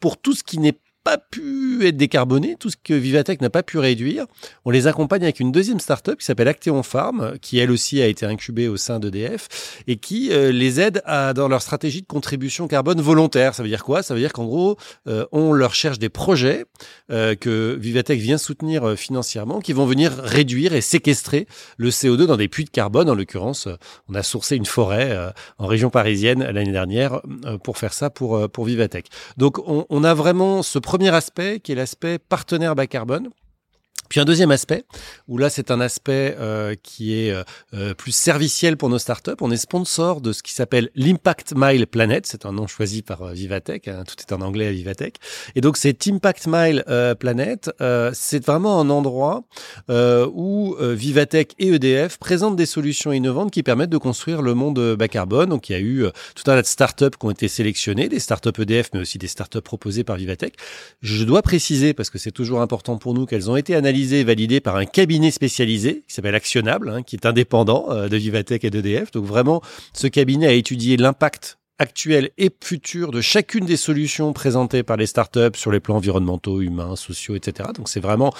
pour tout ce qui n'est pas pu être décarboné, tout ce que Vivatech n'a pas pu réduire. On les accompagne avec une deuxième startup qui s'appelle Acteon Farm, qui elle aussi a été incubée au sein d'EDF et qui euh, les aide à, dans leur stratégie de contribution carbone volontaire. Ça veut dire quoi? Ça veut dire qu'en gros, euh, on leur cherche des projets euh, que Vivatech vient soutenir financièrement, qui vont venir réduire et séquestrer le CO2 dans des puits de carbone. En l'occurrence, on a sourcé une forêt en région parisienne l'année dernière pour faire ça pour pour Vivatech. Donc on, on a vraiment ce premier aspect qui est l'aspect partenaire bas carbone. Puis un deuxième aspect, où là c'est un aspect euh, qui est euh, euh, plus serviciel pour nos startups. On est sponsor de ce qui s'appelle l'Impact Mile Planet. C'est un nom choisi par Vivatech. Hein, tout est en anglais à Vivatech. Et donc cet Impact Mile Planet, c'est vraiment un endroit où Vivatech et EDF présentent des solutions innovantes qui permettent de construire le monde bas carbone. Donc il y a eu tout un tas de startups qui ont été sélectionnées, des startups EDF, mais aussi des startups proposées par Vivatech. Je dois préciser, parce que c'est toujours important pour nous, qu'elles ont été analysées validé par un cabinet spécialisé qui s'appelle Actionnable, hein, qui est indépendant euh, de Vivatech et d'EDF. Donc vraiment, ce cabinet a étudié l'impact actuelle et future de chacune des solutions présentées par les startups sur les plans environnementaux, humains, sociaux, etc. Donc c'est vraiment,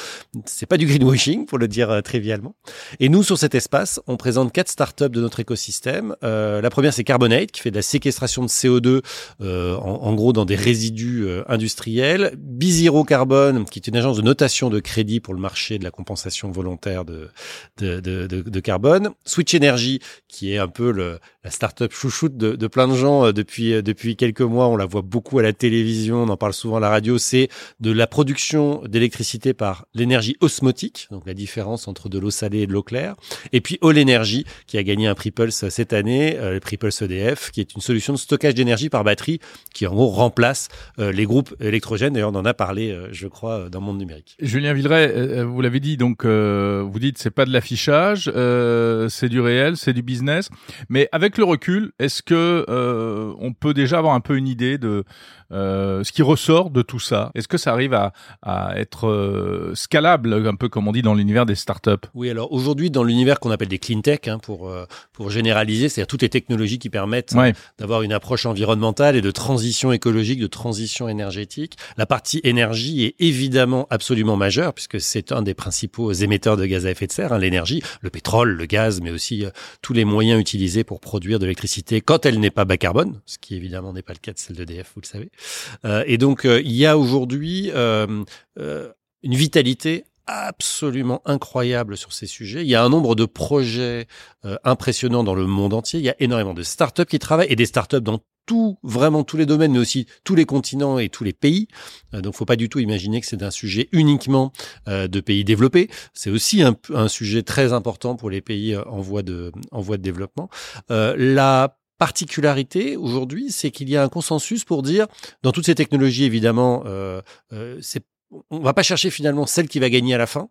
c'est pas du greenwashing pour le dire euh, trivialement. Et nous sur cet espace, on présente quatre startups de notre écosystème. Euh, la première c'est Carbonate qui fait de la séquestration de CO2 euh, en, gros dans des résidus euh, industriels. Bizero Carbone qui est une agence de notation de crédit pour le marché de la compensation volontaire de, de, de, de carbone. Switch Energy qui est un peu le, la startup chouchoute de, de plein de gens euh, depuis euh, depuis quelques mois, on la voit beaucoup à la télévision, on en parle souvent à la radio, c'est de la production d'électricité par l'énergie osmotique, donc la différence entre de l'eau salée et de l'eau claire, et puis All Energy qui a gagné un Pripulse cette année, euh, le Pripulse EDF, qui est une solution de stockage d'énergie par batterie qui en gros remplace les groupes électrogènes. D'ailleurs, on en a parlé, je crois, dans le monde numérique. Julien Villeray, vous l'avez dit, donc vous dites c'est pas de l'affichage, c'est du réel, c'est du business, mais avec le recul, est-ce que euh, on peut déjà avoir un peu une idée de ce qui ressort de tout ça. Est-ce que ça arrive à, à être euh, scalable, un peu comme on dit dans l'univers des startups? Oui, alors aujourd'hui, dans l'univers qu'on appelle des clean tech, hein, pour, euh, pour généraliser, c'est-à-dire toutes les technologies qui permettent ouais. d'avoir une approche environnementale et de transition écologique, de transition énergétique, la partie énergie est évidemment absolument majeure, puisque c'est un des principaux émetteurs de gaz à effet de serre, hein, l'énergie, le pétrole, le gaz, mais aussi tous les moyens utilisés pour produire de l'électricité quand elle n'est pas bas carbone, ce qui évidemment n'est pas le cas de celle d'EDF, vous le savez. Euh, et donc, euh, il y a aujourd'hui euh, une vitalité absolument incroyable sur ces sujets. Il y a un nombre de projets impressionnants dans le monde entier. Il y a énormément de startups qui travaillent et des startups dans tout, vraiment tous les domaines, mais aussi tous les continents et tous les pays. Euh, donc, faut pas du tout imaginer que c'est un sujet uniquement de pays développés. C'est aussi un, un, sujet très important pour les pays en voie de, en voie de développement. la particularité aujourd'hui, c'est qu'il y a un consensus pour dire, dans toutes ces technologies, évidemment, euh, euh, on va pas chercher finalement celle qui va gagner à la fin.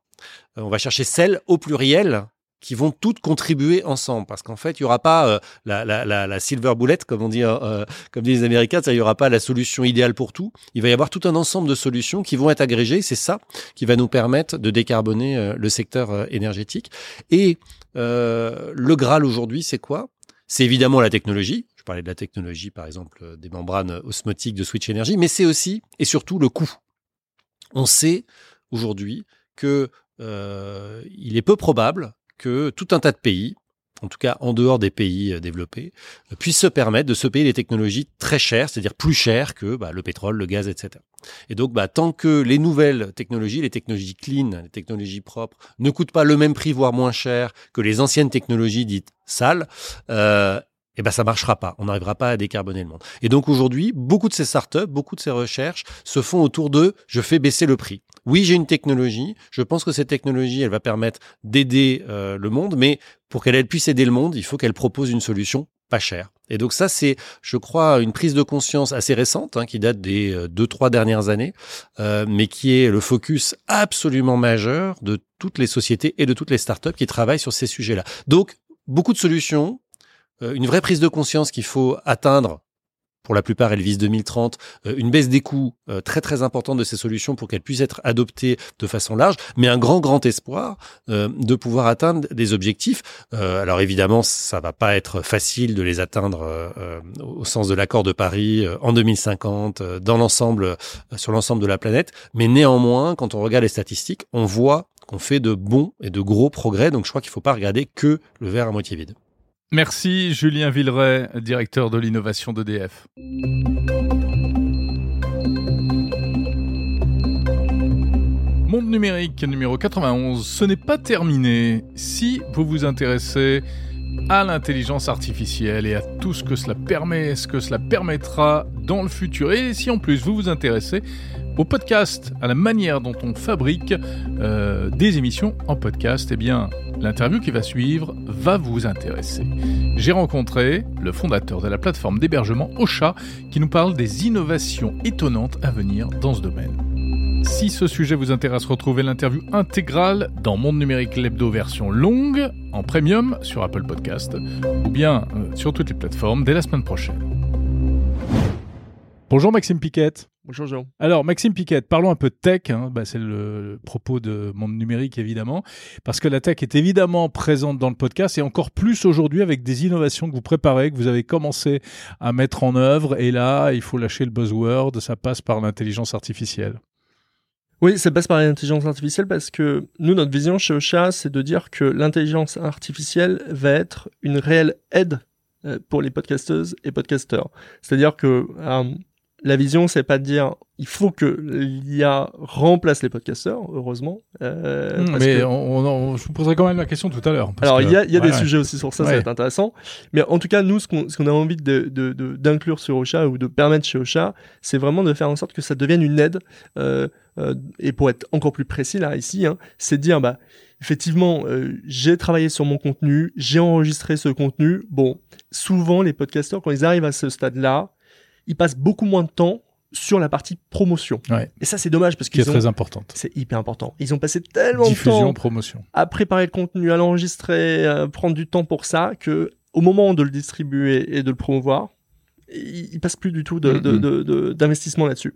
Euh, on va chercher celle au pluriel qui vont toutes contribuer ensemble. Parce qu'en fait il y aura pas la, silver bullet comme on dit euh, comme disent les américains il y aura pas la solution idéale pour tout. Il va y avoir tout un ensemble de solutions qui vont être agrégées. C'est ça qui va nous permettre de décarboner le secteur énergétique. Et le graal aujourd'hui c'est quoi? C'est évidemment la technologie. Je parlais de la technologie, par exemple, des membranes osmotiques de Switch Energy, mais c'est aussi et surtout le coût. On sait aujourd'hui que euh, il est peu probable que tout un tas de pays, en tout cas en dehors des pays développés, puissent se permettre de se payer des technologies très chères, c'est-à-dire plus chères que bah, le pétrole, le gaz, etc. Et donc, bah, tant que les nouvelles technologies, les technologies clean, les technologies propres, ne coûtent pas le même prix, voire moins cher que les anciennes technologies dites sales, euh, eh ben ça marchera pas. On n'arrivera pas à décarboner le monde. Et donc aujourd'hui, beaucoup de ces startups, beaucoup de ces recherches se font autour de je fais baisser le prix. Oui, j'ai une technologie. Je pense que cette technologie, elle va permettre d'aider euh, le monde, mais pour qu'elle puisse aider le monde, il faut qu'elle propose une solution pas chère. Et donc ça, c'est, je crois, une prise de conscience assez récente, hein, qui date des euh, deux, trois dernières années, euh, mais qui est le focus absolument majeur de toutes les sociétés et de toutes les startups qui travaillent sur ces sujets-là. Donc, beaucoup de solutions, une vraie prise de conscience qu'il faut atteindre pour la plupart, elles visent 2030, euh, une baisse des coûts euh, très très importante de ces solutions pour qu'elles puissent être adoptées de façon large, mais un grand grand espoir de pouvoir atteindre des objectifs. alors évidemment, ça va pas être facile de les atteindre au sens de l'accord de Paris en 2050 dans l'ensemble sur l'ensemble de la planète, mais néanmoins, quand on regarde les statistiques, on voit qu'on fait de bons et de gros progrès. Donc je crois qu'il faut pas regarder que le verre à moitié vide. Merci Julien Villeray, directeur de l'innovation d'EDF. Monde numérique numéro 91, ce n'est pas terminé. Si vous vous intéressez à l'intelligence artificielle et à tout ce que cela permet, ce que cela permettra dans le futur, et si en plus vous vous intéressez au podcast, à la manière dont on fabrique euh, des émissions en podcast, eh bien, l'interview qui va suivre va vous intéresser. J'ai rencontré le fondateur de la plateforme d'hébergement Ocha qui nous parle des innovations étonnantes à venir dans ce domaine. Si ce sujet vous intéresse, retrouvez l'interview intégrale dans Monde Numérique Lebdo version longue, en premium sur Apple Podcast, ou bien euh, sur toutes les plateformes dès la semaine prochaine. Bonjour Maxime Piquette. Bonjour Jean. Alors Maxime Piquette, parlons un peu de tech, hein. bah, c'est le propos de Monde Numérique évidemment, parce que la tech est évidemment présente dans le podcast et encore plus aujourd'hui avec des innovations que vous préparez, que vous avez commencé à mettre en œuvre et là il faut lâcher le buzzword, ça passe par l'intelligence artificielle. Oui, ça passe par l'intelligence artificielle parce que nous, notre vision chez Ocha, c'est de dire que l'intelligence artificielle va être une réelle aide euh, pour les podcasteuses et podcasteurs. C'est-à-dire que euh, la vision, c'est pas de dire il faut que l'IA remplace les podcasteurs, heureusement. Euh, hmm, mais on, je vous poserai quand même la question tout à l'heure. Alors, il y a, y a des sujets aussi sur ça, ça va être intéressant. Mais en tout cas, nous, ce qu'on a envie d'inclure de, de, sur Ocha ou de permettre chez Ocha, c'est vraiment de faire en sorte que ça devienne une aide. Euh, euh, et pour être encore plus précis là, ici, hein, c'est de dire, bah, effectivement, euh, j'ai travaillé sur mon contenu, j'ai enregistré ce contenu. Bon, souvent, les podcasteurs, quand ils arrivent à ce stade-là, ils passent beaucoup moins de temps sur la partie promotion. Et ça, c'est dommage parce que c'est très importante. C'est hyper important. Ils ont passé tellement de temps promotion. à préparer le contenu, à l'enregistrer, à prendre du temps pour ça, que au moment de le distribuer et de le promouvoir, ils passent plus du tout d'investissement là-dessus.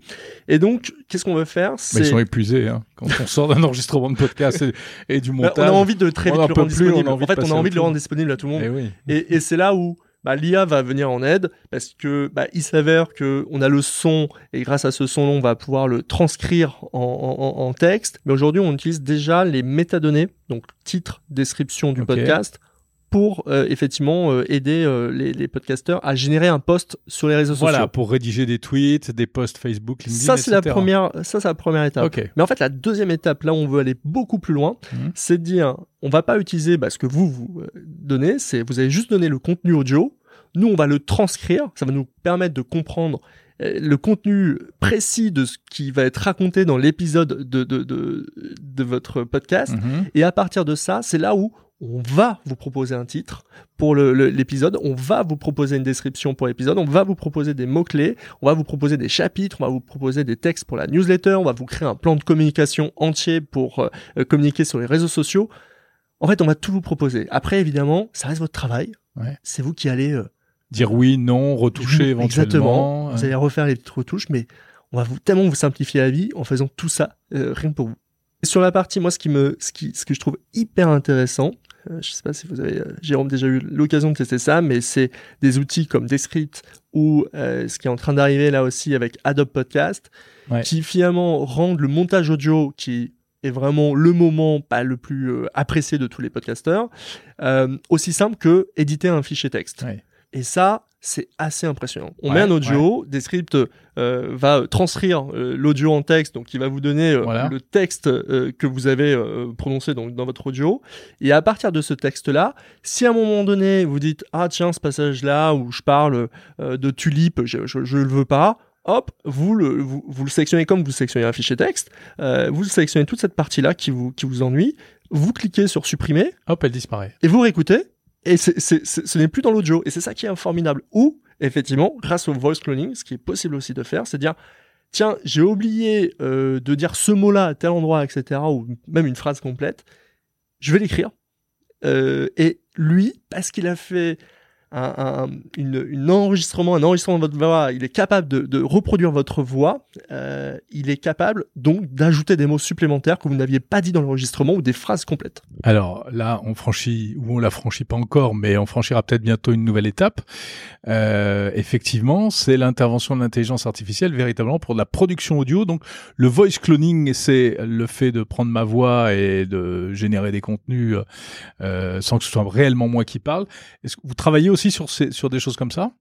Et donc, qu'est-ce qu'on veut faire Mais ils sont épuisés hein. quand on sort d'un enregistrement de podcast et, du montage. Bah, on a envie de très vite le rendre disponible. en fait, on a envie de le rendre disponible à tout le monde. Eh et c'est là où bah, l'IA va venir en aide parce que bah, il s'avère que on a le son et grâce à ce son on va pouvoir le transcrire en, texte. Mais aujourd'hui, on utilise déjà les métadonnées, donc titre, description du podcast, pour euh, effectivement euh, aider euh, les, les, podcasteurs à générer un post sur les réseaux sociaux. Voilà, pour rédiger des tweets, des posts Facebook, LinkedIn, Ça c'est la première, ça c'est la première étape. Mais en fait, la deuxième étape, là où on veut aller beaucoup plus loin, mhm. c'est de dire, on va pas utiliser bah, ce que vous vous donnez, c'est vous avez juste donné le contenu audio. Nous, on va le transcrire. Ça va nous permettre de comprendre le contenu précis de ce qui va être raconté dans l'épisode de, de, de, de, votre podcast. Mhm. Et à partir de ça, c'est là où on va vous proposer un titre pour l'épisode, on va vous proposer une description pour l'épisode, on va vous proposer des mots-clés, on va vous proposer des chapitres, on va vous proposer des textes pour la newsletter, on va vous créer un plan de communication entier pour euh, communiquer sur les réseaux sociaux. En fait, on va tout vous proposer. Après, évidemment, ça reste votre travail. C'est vous qui allez... Euh, Dire oui, non, retoucher éventuellement. Exactement. Vous allez refaire les petites retouches, mais on va vous, tellement vous simplifier la vie en faisant tout ça, euh, rien que pour vous. sur la partie, moi, ce qui me, ce qui, ce que je trouve hyper intéressant, euh, je sais pas si vous avez, euh, Jérôme, déjà eu l'occasion de tester ça, mais c'est des outils comme Descript ou euh, ce qui est en train d'arriver là aussi avec Adobe Podcast, qui finalement rendent le montage audio qui est vraiment le moment pas le plus apprécié de tous les podcasteurs, aussi simple que éditer un fichier texte. Et ça, c'est assez impressionnant. On met un audio, Descript euh, va transcrire euh, l'audio en texte, donc il va vous donner euh, le texte que vous avez prononcé donc, dans votre audio. Et à partir de ce texte-là, si à un moment donné vous dites ah tiens ce passage-là où je parle de tulipe, je, je, le veux pas, hop, vous le, vous, vous, le sélectionnez comme vous sélectionnez un fichier texte, vous sélectionnez toute cette partie-là qui vous, qui vous ennuie, vous cliquez sur supprimer. Hop, elle disparaît. Et vous réécoutez, et ce n'est plus dans l'audio. Et c'est ça qui est formidable. Ou, effectivement, grâce au voice cloning, ce qui est possible aussi de faire, c'est dire, tiens, j'ai oublié euh, de dire ce mot-là à tel endroit, etc., ou même une phrase complète, je vais l'écrire. Euh, et lui, parce qu'il a fait un, une, enregistrement, un enregistrement de votre voix, il est capable de, reproduire votre voix, euh, il est capable donc d'ajouter des mots supplémentaires que vous n'aviez pas dit dans l'enregistrement ou des phrases complètes. Alors là, on franchit, ou on la franchit pas encore, mais on franchira peut-être bientôt une nouvelle étape. Euh, effectivement, c'est l'intervention de l'intelligence artificielle véritablement pour la production audio. Donc le voice cloning, c'est le fait de prendre ma voix et de générer des contenus euh, sans que ce soit réellement moi qui parle. Est-ce que vous travaillez sur, sur des choses comme ça?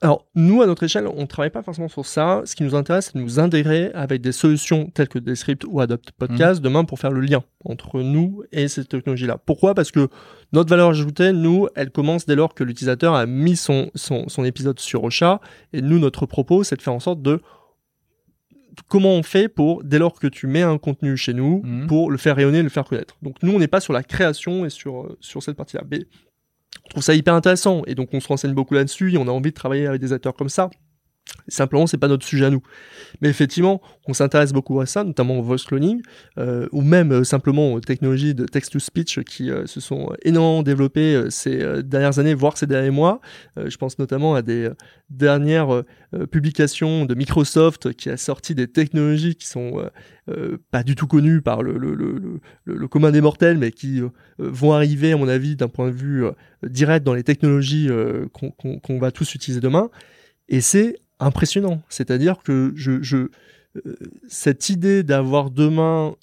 Alors, nous, à notre échelle, on ne travaille pas forcément sur ça. Ce qui nous intéresse, c'est de nous intégrer avec des solutions telles que Descript ou Adopt Podcast mmh. demain pour faire le lien entre nous et cette technologie-là. Pourquoi? Parce que notre valeur ajoutée, nous, elle commence dès lors que l'utilisateur a mis son, son, son épisode sur Ocha. Et nous, notre propos, c'est de faire en sorte de comment on fait pour, dès lors que tu mets un contenu chez nous, mmh. pour le faire rayonner, le faire connaître. Donc nous, on n'est pas sur la création et sur, sur cette partie-là. On trouve ça hyper intéressant. Et donc on se renseigne beaucoup là-dessus et on a envie de travailler avec des acteurs comme ça Simplement, c'est pas notre sujet à nous. Mais effectivement, on s'intéresse beaucoup à ça, notamment au voice cloning, euh, ou même euh, simplement aux technologies de text-to-speech qui euh, se sont énormément développées ces dernières années, voire ces derniers mois. je pense notamment à des dernières publications de Microsoft qui a sorti des technologies qui sont pas du tout connues par le, le, le, le commun des mortels, mais qui vont arriver, à mon avis, d'un point de vue direct dans les technologies qu'on qu va tous utiliser demain. Et c'est impressionnant. C'est-à-dire que je, je euh, cette idée d'avoir demain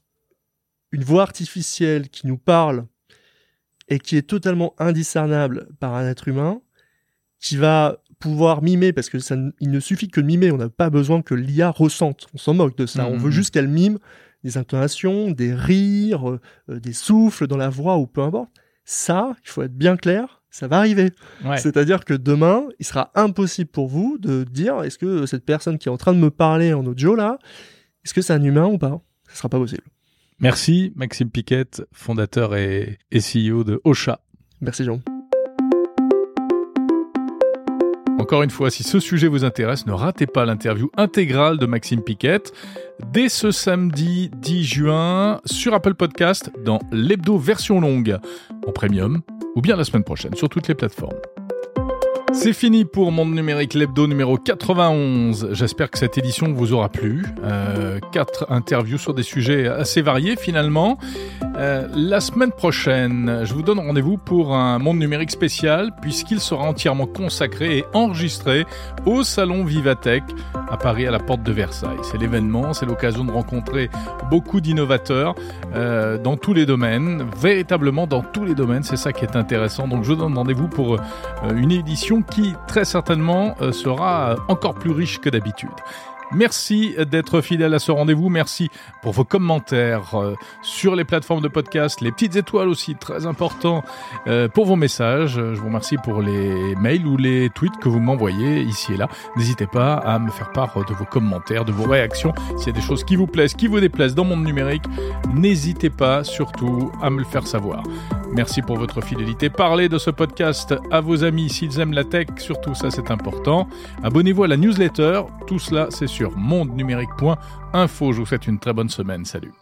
une voix artificielle qui nous parle et qui est totalement indiscernable par un être humain, qui va pouvoir mimer, parce que ça, il ne suffit que de mimer, on n'a pas besoin que l'IA ressente, on s'en moque de ça, on veut mmh. juste qu'elle mime des intonations, des rires, euh, des souffles dans la voix ou peu importe. Ça, il faut être bien clair, ça va arriver. C'est-à-dire que demain, il sera impossible pour vous de dire est-ce que cette personne qui est en train de me parler en audio là, est-ce que c'est un humain ou pas? Ce sera pas possible. Merci Maxime Piquette, fondateur et, et CEO de Ocha. Merci Jean. Encore une fois, si ce sujet vous intéresse, ne ratez pas l'interview intégrale de Maxime Piquette dès ce samedi 10 juin sur Apple Podcast dans l'hebdo version longue en premium ou bien la semaine prochaine sur toutes les plateformes. C'est fini pour Monde Numérique l'hebdo numéro 91. J'espère que cette édition vous aura plu. Euh, quatre interviews sur des sujets assez variés finalement. Euh, la semaine prochaine, je vous donne rendez-vous pour un Monde Numérique spécial puisqu'il sera entièrement consacré et enregistré au Salon Vivatech à Paris à la porte de Versailles. C'est l'événement, c'est l'occasion de rencontrer beaucoup d'innovateurs euh, dans tous les domaines, véritablement dans tous les domaines. C'est ça qui est intéressant. Donc je donne rendez-vous pour euh, une édition qui très certainement euh, sera encore plus riche que d'habitude. Merci d'être fidèle à ce rendez-vous. Merci pour vos commentaires euh, sur les plateformes de podcast, les petites étoiles aussi, très important euh, pour vos messages. Je vous remercie pour les mails ou les tweets que vous m'envoyez ici et là. N'hésitez pas à me faire part de vos commentaires, de vos réactions. S'il y a des choses qui vous plaisent, qui vous déplaisent dans mon numérique, n'hésitez pas surtout à me le faire savoir. Merci pour votre fidélité. Parlez de ce podcast à vos amis s'ils aiment la tech, surtout ça c'est important. Abonnez-vous à la newsletter, tout cela c'est sur mondenumérique.info. Je vous souhaite une très bonne semaine. Salut.